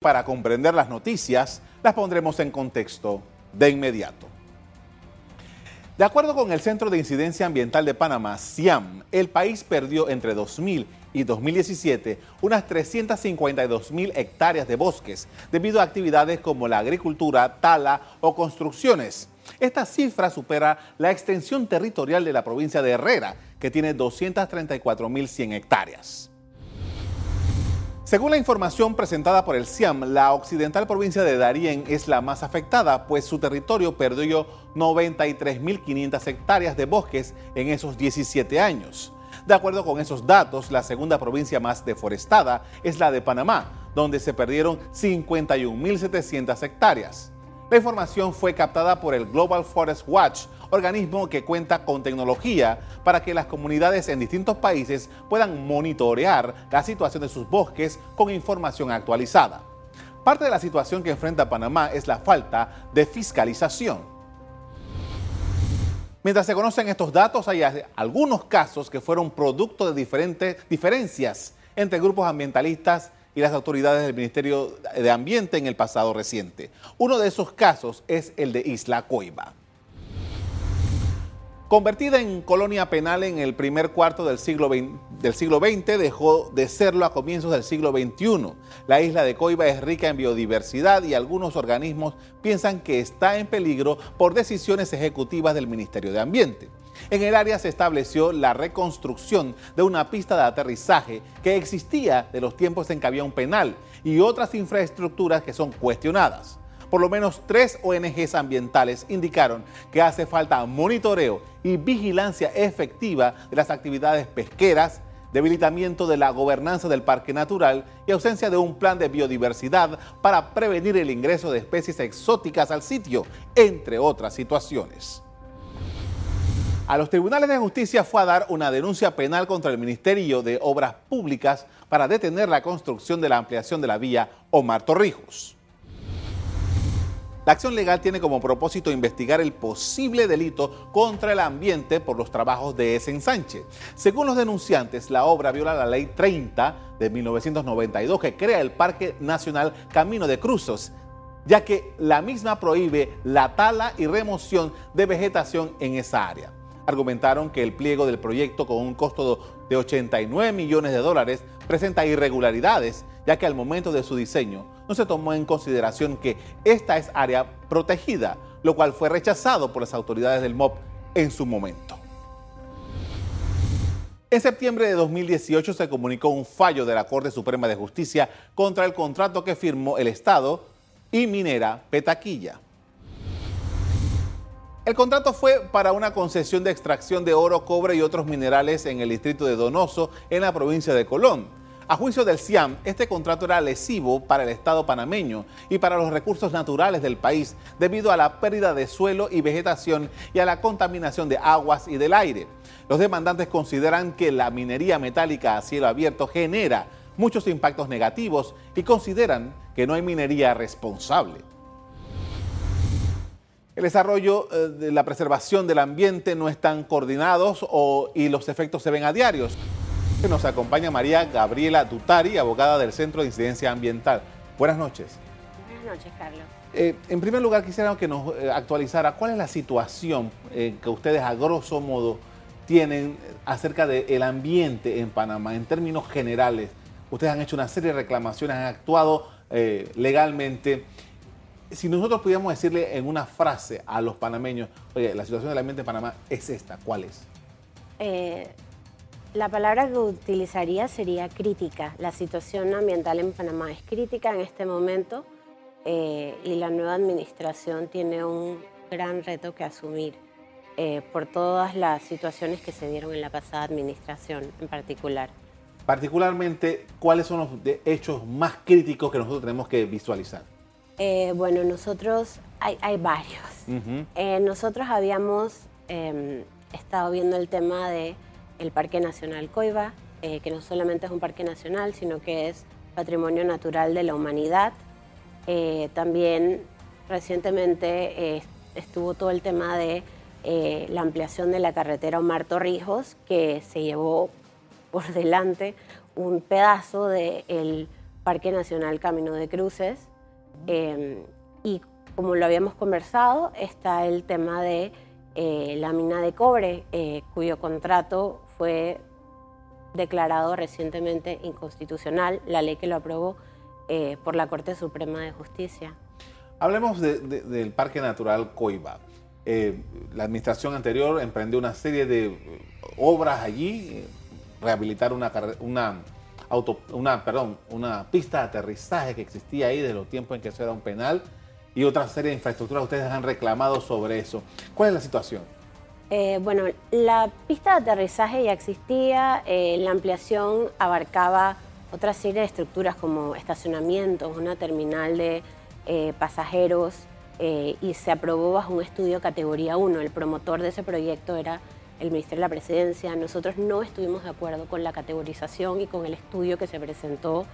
Para comprender las noticias, las pondremos en contexto de inmediato. De acuerdo con el Centro de Incidencia Ambiental de Panamá, CIAM, el país perdió entre 2000 y 2017 unas 352 mil hectáreas de bosques debido a actividades como la agricultura, tala o construcciones. Esta cifra supera la extensión territorial de la provincia de Herrera, que tiene 234 mil 100 hectáreas. Según la información presentada por el CIAM, la occidental provincia de Darién es la más afectada, pues su territorio perdió 93.500 hectáreas de bosques en esos 17 años. De acuerdo con esos datos, la segunda provincia más deforestada es la de Panamá, donde se perdieron 51.700 hectáreas. La información fue captada por el Global Forest Watch, organismo que cuenta con tecnología para que las comunidades en distintos países puedan monitorear la situación de sus bosques con información actualizada. Parte de la situación que enfrenta Panamá es la falta de fiscalización. Mientras se conocen estos datos, hay algunos casos que fueron producto de diferentes diferencias entre grupos ambientalistas y las autoridades del Ministerio de Ambiente en el pasado reciente. Uno de esos casos es el de Isla Coiba. Convertida en colonia penal en el primer cuarto del siglo, XX, dejó de serlo a comienzos del siglo XXI. La isla de Coiba es rica en biodiversidad y algunos organismos piensan que está en peligro por decisiones ejecutivas del Ministerio de Ambiente. En el área se estableció la reconstrucción de una pista de aterrizaje que existía de los tiempos en que había un penal y otras infraestructuras que son cuestionadas. Por lo menos tres ONGs ambientales indicaron que hace falta monitoreo y vigilancia efectiva de las actividades pesqueras, debilitamiento de la gobernanza del parque natural y ausencia de un plan de biodiversidad para prevenir el ingreso de especies exóticas al sitio, entre otras situaciones. A los tribunales de justicia fue a dar una denuncia penal contra el Ministerio de Obras Públicas para detener la construcción de la ampliación de la vía Omar Torrijos. La acción legal tiene como propósito investigar el posible delito contra el ambiente por los trabajos de ese ensanche. Según los denunciantes, la obra viola la Ley 30 de 1992 que crea el Parque Nacional Camino de Cruzos, ya que la misma prohíbe la tala y remoción de vegetación en esa área argumentaron que el pliego del proyecto con un costo de 89 millones de dólares presenta irregularidades, ya que al momento de su diseño no se tomó en consideración que esta es área protegida, lo cual fue rechazado por las autoridades del MOP en su momento. En septiembre de 2018 se comunicó un fallo de la Corte Suprema de Justicia contra el contrato que firmó el Estado y Minera Petaquilla. El contrato fue para una concesión de extracción de oro, cobre y otros minerales en el distrito de Donoso, en la provincia de Colón. A juicio del CIAM, este contrato era lesivo para el Estado panameño y para los recursos naturales del país debido a la pérdida de suelo y vegetación y a la contaminación de aguas y del aire. Los demandantes consideran que la minería metálica a cielo abierto genera muchos impactos negativos y consideran que no hay minería responsable. El desarrollo eh, de la preservación del ambiente no están coordinados y los efectos se ven a diarios. Nos acompaña María Gabriela Dutari, abogada del Centro de Incidencia Ambiental. Buenas noches. Buenas noches, Carlos. Eh, en primer lugar, quisiera que nos eh, actualizara cuál es la situación que ustedes a grosso modo tienen acerca del ambiente en Panamá, en términos generales. Ustedes han hecho una serie de reclamaciones, han actuado legalmente si nosotros pudiéramos decirle en una frase a los panameños, oye, la situación del ambiente en Panamá es esta, ¿cuál es? Eh, la palabra que utilizaría sería crítica. La situación ambiental en Panamá es crítica en este momento eh, y la nueva administración tiene un gran reto que asumir eh, por todas las situaciones que se dieron en la pasada administración en particular. Particularmente, ¿cuáles son los hechos más críticos que nosotros tenemos que visualizar? Eh, bueno, nosotros, hay, varios. Eh, nosotros habíamos em, estado viendo el tema del el Parque Nacional Coiba, eh, que no solamente es un parque nacional, sino que es patrimonio natural de la humanidad. también recientemente estuvo todo el tema de la ampliación de la carretera Omar Torrijos, que se llevó por delante un pedazo del Parque Nacional Camino de Cruces. Em, y como lo habíamos conversado, está el tema de eh, la mina de cobre, eh, cuyo contrato fue declarado recientemente inconstitucional, la ley que lo aprobó eh, por la Corte Suprema de Justicia. Hablemos del Parque Natural Coiba. la administración anterior emprendió una serie de obras allí, rehabilitar una, una, una, perdón, una pista de aterrizaje que existía ahí desde los tiempos en que eso era un penal y otra serie de infraestructuras ustedes han reclamado sobre eso. ¿Cuál es la situación? Eh, bueno, la pista de aterrizaje ya existía, eh, la ampliación abarcaba otra serie de estructuras como estacionamientos, una terminal de eh, pasajeros y se aprobó bajo un estudio categoría 1. El promotor de ese proyecto era el Ministerio de la Presidencia. Nosotros no estuvimos de acuerdo con la categorización y con el estudio que se presentó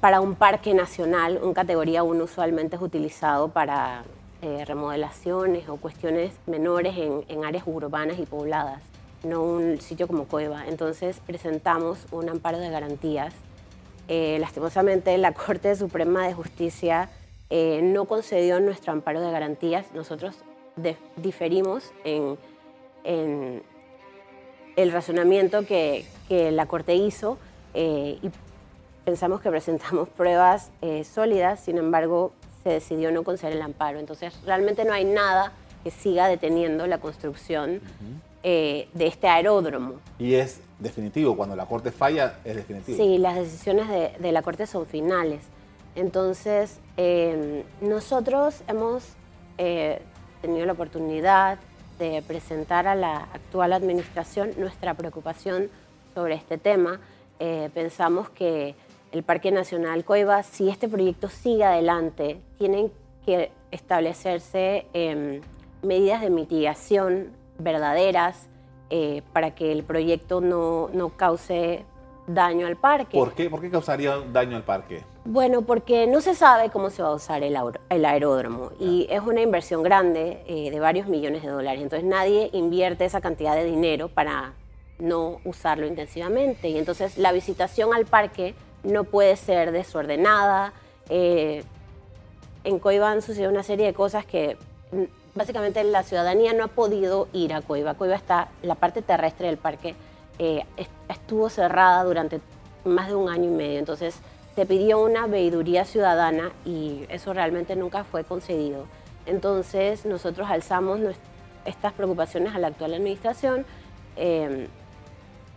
para un parque nacional, un categoría 1 usualmente es utilizado para eh, remodelaciones o cuestiones menores en, áreas urbanas y pobladas, no un sitio como Cueva. Entonces presentamos un amparo de garantías. Eh, lastimosamente la Corte Suprema de Justicia eh, no concedió nuestro amparo de garantías. Nosotros diferimos en, el razonamiento que, la Corte hizo y pensamos que presentamos pruebas eh, sólidas, sin embargo, se decidió no conceder el amparo. Entonces, realmente no hay nada que siga deteniendo la construcción eh, de este aeródromo. Y es definitivo, cuando la Corte falla, es definitivo. Sí, las decisiones de, la Corte son finales. Entonces, nosotros hemos eh, tenido la oportunidad de presentar a la actual administración nuestra preocupación sobre este tema. pensamos que el Parque Nacional Coiba, si este proyecto sigue adelante, tienen que establecerse em, medidas de mitigación verdaderas eh, para que el proyecto no, cause daño al parque. ¿Por qué? ¿Por qué causaría daño al parque? Bueno, porque no se sabe cómo se va a usar el, aeródromo y es una inversión grande eh, de varios millones de dólares. Entonces nadie invierte esa cantidad de dinero para no usarlo intensivamente. Y entonces la visitación al parque no puede ser desordenada. Eh, en Coiba han sucedido una serie de cosas que mm, básicamente la ciudadanía no ha podido ir a Coiba. Coiba está, la parte terrestre del parque eh, estuvo cerrada durante más de un año y medio. Entonces se pidió una veeduría ciudadana y eso realmente nunca fue concedido. Entonces nosotros alzamos estas preocupaciones a la actual administración. Eh,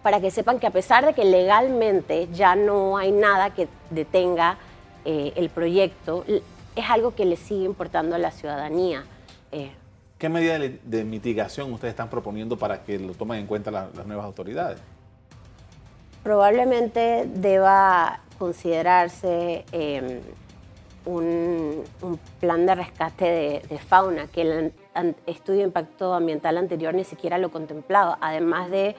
para que sepan que a pesar de que legalmente ya no hay nada que detenga eh, el proyecto, es algo que le sigue importando a la ciudadanía. Eh. ¿Qué medida de, mitigación ustedes están proponiendo para que lo tomen en cuenta las nuevas autoridades? Probablemente deba considerarse em, un, plan de rescate de, fauna, que el estudio de impacto ambiental anterior ni siquiera lo contemplaba, además de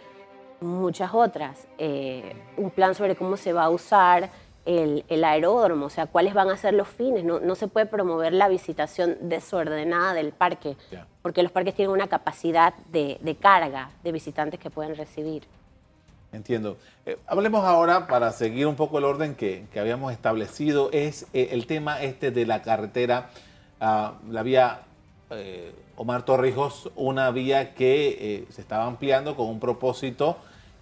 muchas otras. Eh, un plan sobre cómo se va a usar el, aeródromo, o sea, cuáles van a ser los fines. No, se puede promover la visitación desordenada del parque, porque los parques tienen una capacidad de, carga de visitantes que pueden recibir. Entiendo. Eh, hablemos ahora, para seguir un poco el orden que, habíamos establecido, es eh, el tema este de la carretera, ah, la vía Omar Torrijos, una vía que se estaba ampliando con un propósito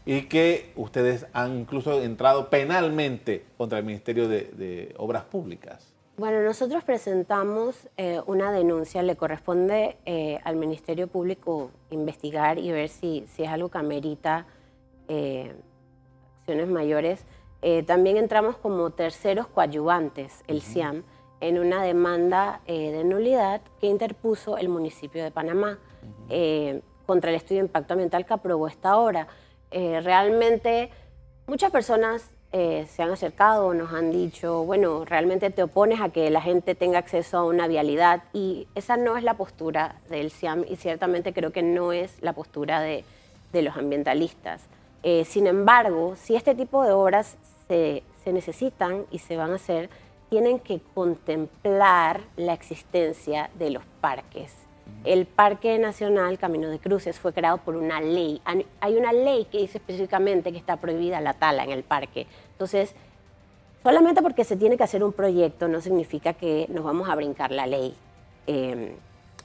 y que ustedes han incluso entrado penalmente contra el Ministerio de, Obras Públicas. Bueno, nosotros presentamos eh, una denuncia, le corresponde eh, al Ministerio Público investigar y ver si, si es algo que amerita eh, acciones mayores. también entramos como terceros coadyuvantes, el CIAM, en una demanda de nulidad que interpuso el municipio de Panamá contra el estudio de impacto ambiental que aprobó esta hora. Eh, realmente muchas personas eh, se han acercado, nos han dicho, bueno, realmente te opones a que la gente tenga acceso a una vialidad y esa no es la postura del CIAM y ciertamente creo que no es la postura de, los ambientalistas. Eh, sin embargo, si este tipo de obras se, se necesitan y se van a hacer, tienen que contemplar la existencia de los parques. El Parque Nacional Camino de Cruces fue creado por una ley. Hay una ley que dice específicamente que está prohibida la tala en el parque. Entonces, Solamente porque se tiene que hacer un proyecto no significa que nos vamos a brincar la ley. Eh,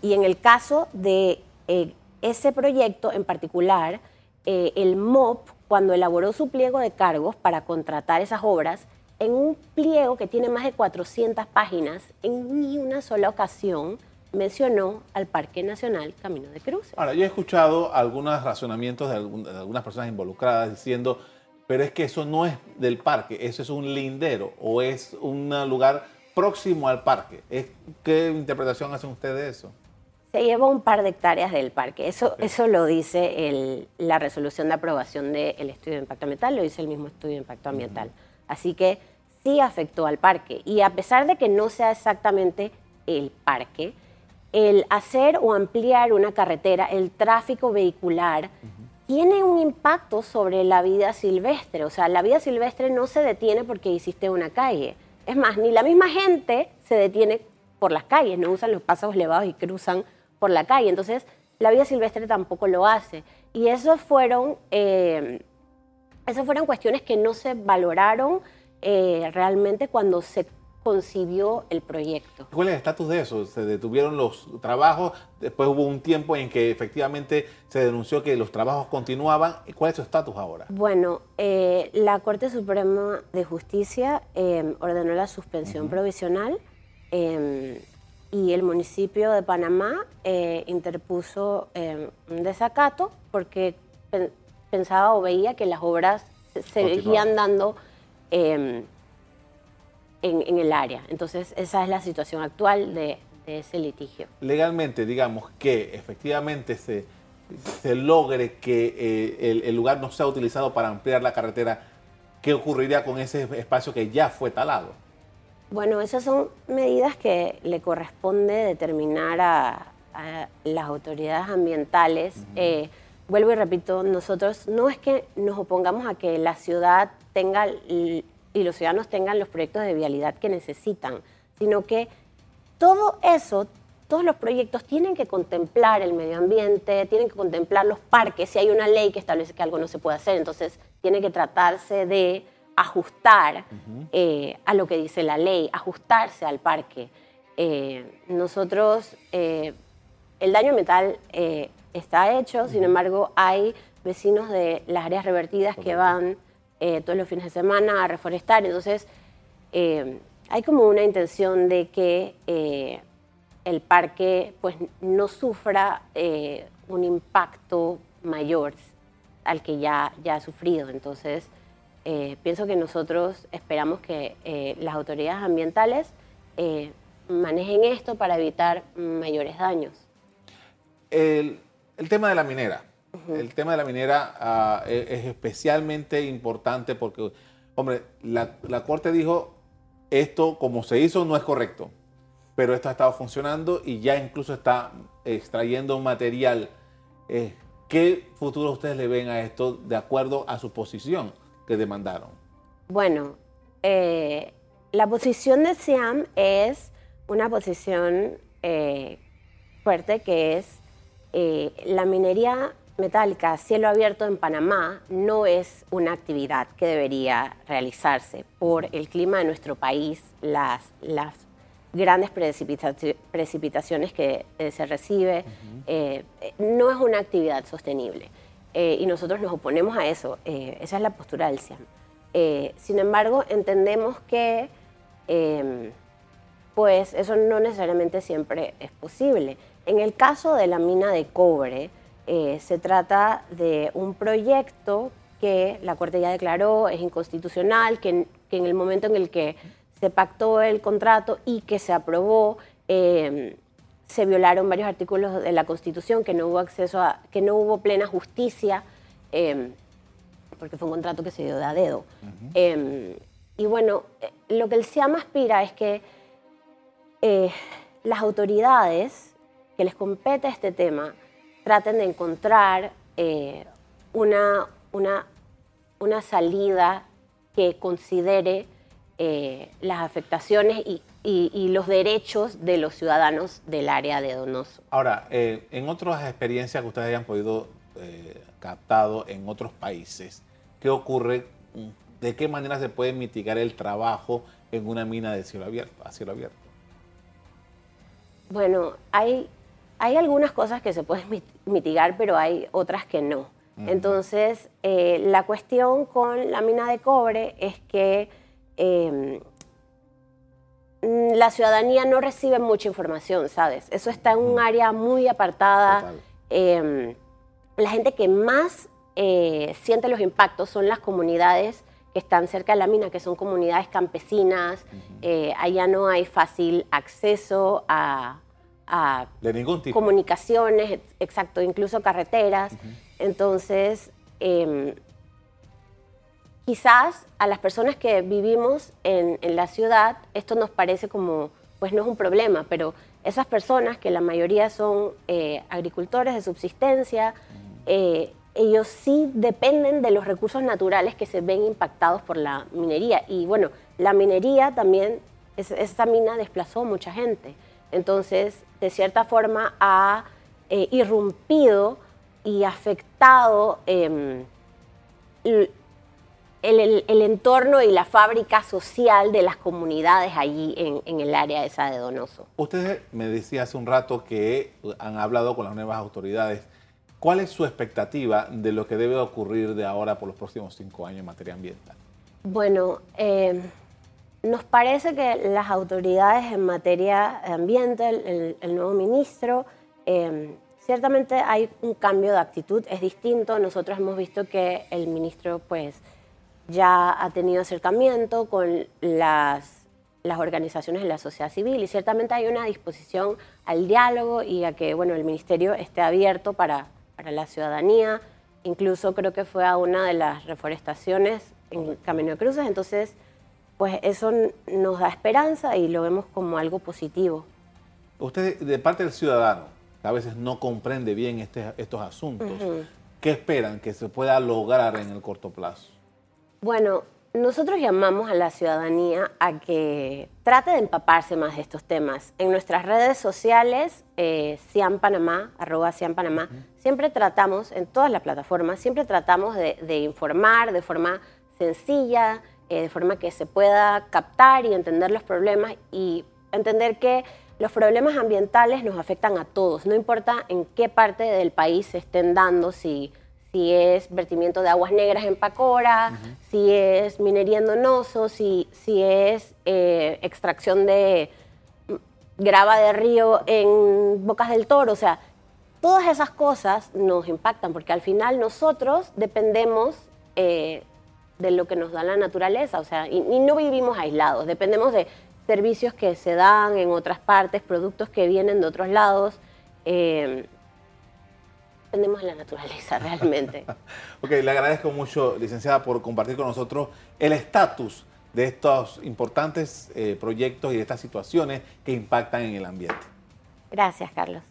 y en el caso de eh, ese proyecto en particular, eh, el MOP, cuando elaboró su pliego de cargos para contratar esas obras, en un pliego que tiene más de 400 páginas, en ni una sola ocasión mencionó al Parque Nacional Camino de Cruz. Ahora, yo he escuchado algunos razonamientos de, algunas personas involucradas diciendo, pero es que eso no es del parque, eso es un lindero o es un lugar próximo al parque. ¿Qué interpretación hacen ustedes de eso? Se lleva un par de hectáreas del parque. Eso, eso lo dice la resolución de aprobación del estudio de impacto ambiental, lo dice el mismo estudio de impacto ambiental. Así que sí afectó al parque. Y a pesar de que no sea exactamente el parque, el hacer o ampliar una carretera, el tráfico vehicular, tiene un impacto sobre la vida silvestre. O sea, la vida silvestre no se detiene porque hiciste una calle. Es más, ni la misma gente se detiene por las calles, no usan los pasos elevados y cruzan por la calle. Entonces, la vida silvestre tampoco lo hace. Y eso fueron, eh, esas fueron cuestiones que no se valoraron eh, realmente cuando se concibió el proyecto. ¿Cuál es el estatus de eso? ¿Se detuvieron los trabajos? Después hubo un tiempo en que efectivamente se denunció que los trabajos continuaban. ¿Cuál es su estatus ahora? Bueno, eh, la Corte Suprema de Justicia em, ordenó la suspensión provisional y el municipio de Panamá eh, interpuso em, un desacato porque pensaba o veía que las obras se seguían dando en, el área. Entonces, esa es la situación actual de, ese litigio. Legalmente, digamos que efectivamente se, se logre que eh, el, lugar no sea utilizado para ampliar la carretera, ¿qué ocurriría con ese espacio que ya fue talado? Bueno, esas son medidas que le corresponde determinar a, las autoridades ambientales. Eh, vuelvo y repito, nosotros no es que nos opongamos a que la ciudad tenga y los ciudadanos tengan los proyectos de vialidad que necesitan, sino que todo eso, todos los proyectos tienen que contemplar el medio ambiente, tienen que contemplar los parques, si hay una ley que establece que algo no se puede hacer, entonces tiene que tratarse de ajustar eh, a lo que dice la ley, ajustarse al parque. Eh, nosotros, eh, el daño ambiental está hecho, sin embargo, hay vecinos de las áreas revertidas que van todos los fines de semana a reforestar. Entonces, hay como una intención de que el parque pues, no sufra un impacto mayor al que ya, ya ha sufrido. Entonces, pienso que nosotros esperamos que las autoridades ambientales manejen esto para evitar mayores daños. El, el tema de la minera. El tema de la minera ah, e, es, especialmente importante porque, hombre, la, Corte dijo, esto como se hizo no es correcto, pero esto ha estado funcionando y ya incluso está extrayendo material. Eh, ¿Qué futuro ustedes le ven a esto de acuerdo a su posición que demandaron? Bueno, eh, la posición de SIAM es una posición eh, fuerte que es la minería metálica a cielo abierto en Panamá no es una actividad que debería realizarse por el clima de nuestro país, las, las grandes precipitaciones que eh, se recibe, eh, no es una actividad sostenible. Eh, y nosotros nos oponemos a eso, esa es la postura del CIAM. sin embargo, entendemos que em, pues eso no necesariamente siempre es posible. En el caso de la mina de cobre, eh, se trata de un proyecto que la Corte ya declaró es inconstitucional, que en, el momento en el que se pactó el contrato y que se aprobó, eh, se violaron varios artículos de la Constitución, que no hubo acceso a, que no hubo plena justicia, eh, porque fue un contrato que se dio de a dedo. y bueno, lo que el CIAM aspira es que las autoridades que les compete este tema traten de encontrar eh, una, una, una, salida que considere eh, las afectaciones y, los derechos de los ciudadanos del área de Donoso. Ahora, eh, en otras experiencias que ustedes hayan podido captado en otros países, ¿qué ocurre ¿De qué manera se puede mitigar el trabajo en una mina de cielo abierto, a cielo abierto? Bueno, hay, hay algunas cosas que se pueden mitigar, pero hay otras que no. Entonces, eh, la cuestión con la mina de cobre es que em, la ciudadanía no recibe mucha información, ¿sabes? Eso está en un área muy apartada. Em, la gente que más eh, siente los impactos son las comunidades que están cerca de la mina, que son comunidades campesinas. Eh, allá no hay fácil acceso a, comunicaciones, exacto, incluso carreteras. Entonces, em, quizás a las personas que vivimos en, la ciudad, esto nos parece como, pues no es un problema, pero esas personas, que la mayoría son eh, agricultores de subsistencia, eh, ellos sí dependen de los recursos naturales que se ven impactados por la minería. Y bueno, la minería también, esa mina desplazó mucha gente. Entonces, de cierta forma, ha eh, irrumpido y afectado el, entorno y la fábrica social de las comunidades allí en, en, el área esa de Donoso. Usted me decía hace un rato que han hablado con las nuevas autoridades ¿Cuál es su expectativa de lo que debe ocurrir de ahora por los próximos cinco años en materia ambiental? Bueno, eh, nos parece que las autoridades en materia ambiente, el, nuevo ministro, eh, ciertamente hay un cambio de actitud, es distinto. Nosotros hemos visto que el ministro pues ya ha tenido acercamiento con las, las organizaciones de la sociedad civil y ciertamente hay una disposición al diálogo y a que bueno, el ministerio esté abierto para para la ciudadanía. Incluso creo que fue a una de las reforestaciones en Camino de Cruces. Entonces, pues eso nos da esperanza y lo vemos como algo positivo. Usted, de parte del ciudadano, a veces no comprende bien este, estos asuntos, ¿qué esperan que se pueda lograr en el corto plazo? Bueno, nosotros llamamos a la ciudadanía a que trate de empaparse más de estos temas. En nuestras redes sociales, eh, Panamá, arroba Panamá, siempre tratamos, en todas las plataformas, siempre tratamos de, informar de forma sencilla, eh, de forma que se pueda captar y entender los problemas y entender que los problemas ambientales nos afectan a todos, no importa en qué parte del país se estén dando, si si es vertimiento de aguas negras en Pacora, si es minería en Donoso, si, si es eh, extracción de grava de río en Bocas del Toro. O sea, todas esas cosas nos impactan porque al final nosotros dependemos eh, de lo que nos da la naturaleza. O sea, y, no vivimos aislados, dependemos de servicios que se dan en otras partes, productos que vienen de otros lados. Eh, dependemos de la naturaleza realmente. ok, le agradezco mucho, licenciada, por compartir con nosotros el estatus de estos importantes eh, proyectos y de estas situaciones que impactan en el ambiente. Gracias, Carlos.